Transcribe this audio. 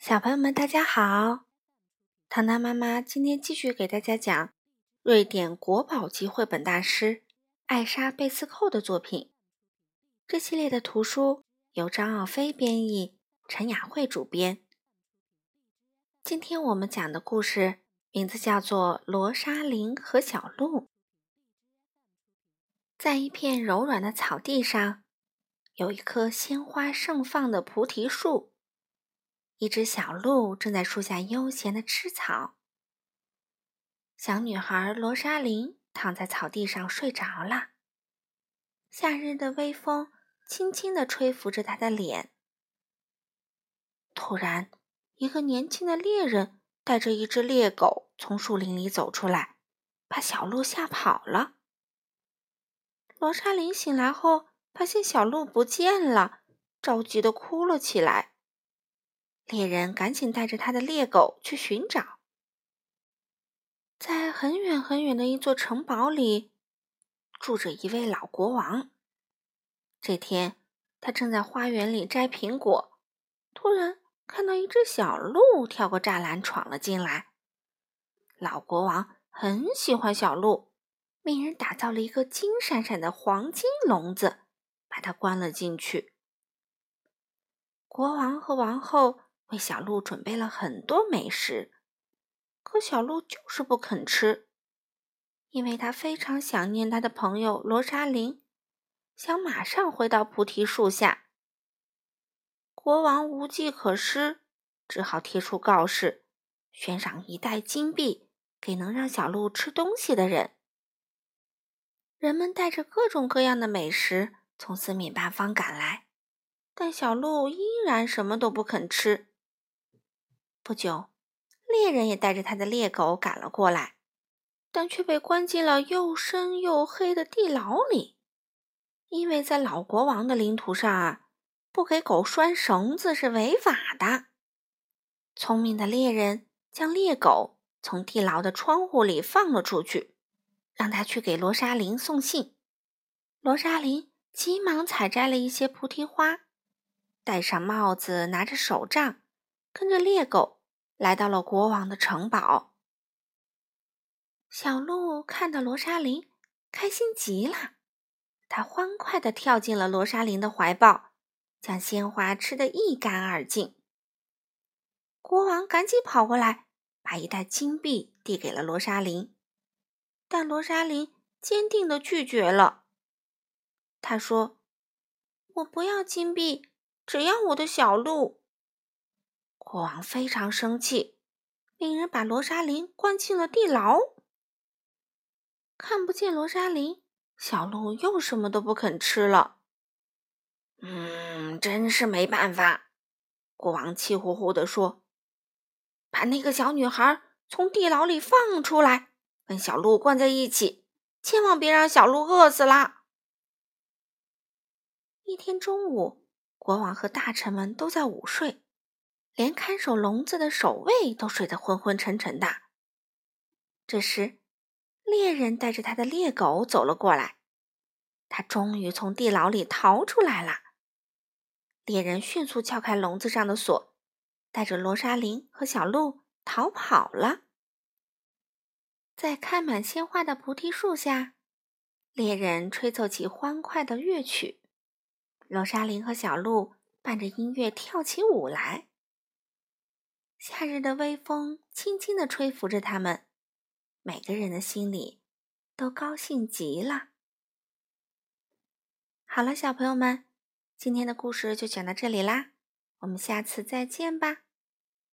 小朋友们，大家好！糖糖妈妈今天继续给大家讲瑞典国宝级绘本大师艾莎·贝斯寇的作品。这系列的图书由张奥飞编译，陈雅慧主编。今天我们讲的故事名字叫做《罗莎琳和小鹿》。在一片柔软的草地上，有一棵鲜花盛放的菩提树。一只小鹿正在树下悠闲地吃草。小女孩罗莎琳躺在草地上睡着了。夏日的微风轻轻地吹拂着她的脸。突然，一个年轻的猎人带着一只猎狗从树林里走出来，把小鹿吓跑了。罗莎琳醒来后，发现小鹿不见了，着急地哭了起来。猎人赶紧带着他的猎狗去寻找。在很远很远的一座城堡里，住着一位老国王。这天，他正在花园里摘苹果，突然看到一只小鹿跳过栅栏闯了进来。老国王很喜欢小鹿，命人打造了一个金闪闪的黄金笼子，把它关了进去。国王和王后。为小鹿准备了很多美食，可小鹿就是不肯吃，因为它非常想念它的朋友罗莎琳，想马上回到菩提树下。国王无计可施，只好贴出告示，悬赏一袋金币给能让小鹿吃东西的人。人们带着各种各样的美食从四面八方赶来，但小鹿依然什么都不肯吃。不久，猎人也带着他的猎狗赶了过来，但却被关进了又深又黑的地牢里。因为在老国王的领土上啊，不给狗拴绳子是违法的。聪明的猎人将猎狗从地牢的窗户里放了出去，让他去给罗莎琳送信。罗莎琳急忙采摘了一些菩提花，戴上帽子，拿着手杖。跟着猎狗来到了国王的城堡。小鹿看到罗莎琳，开心极了，它欢快地跳进了罗莎琳的怀抱，将鲜花吃得一干二净。国王赶紧跑过来，把一袋金币递给了罗莎琳，但罗莎琳坚定地拒绝了。他说：“我不要金币，只要我的小鹿。”国王非常生气，命人把罗莎琳关进了地牢。看不见罗莎琳，小鹿又什么都不肯吃了。嗯，真是没办法。国王气呼呼地说：“把那个小女孩从地牢里放出来，跟小鹿关在一起，千万别让小鹿饿死了。”一天中午，国王和大臣们都在午睡。连看守笼子的守卫都睡得昏昏沉沉的。这时，猎人带着他的猎狗走了过来。他终于从地牢里逃出来了。猎人迅速撬开笼子上的锁，带着罗莎琳和小鹿逃跑了。在开满鲜花的菩提树下，猎人吹奏起欢快的乐曲，罗莎琳和小鹿伴着音乐跳起舞来。夏日的微风轻轻地吹拂着他们，每个人的心里都高兴极了。好了，小朋友们，今天的故事就讲到这里啦，我们下次再见吧。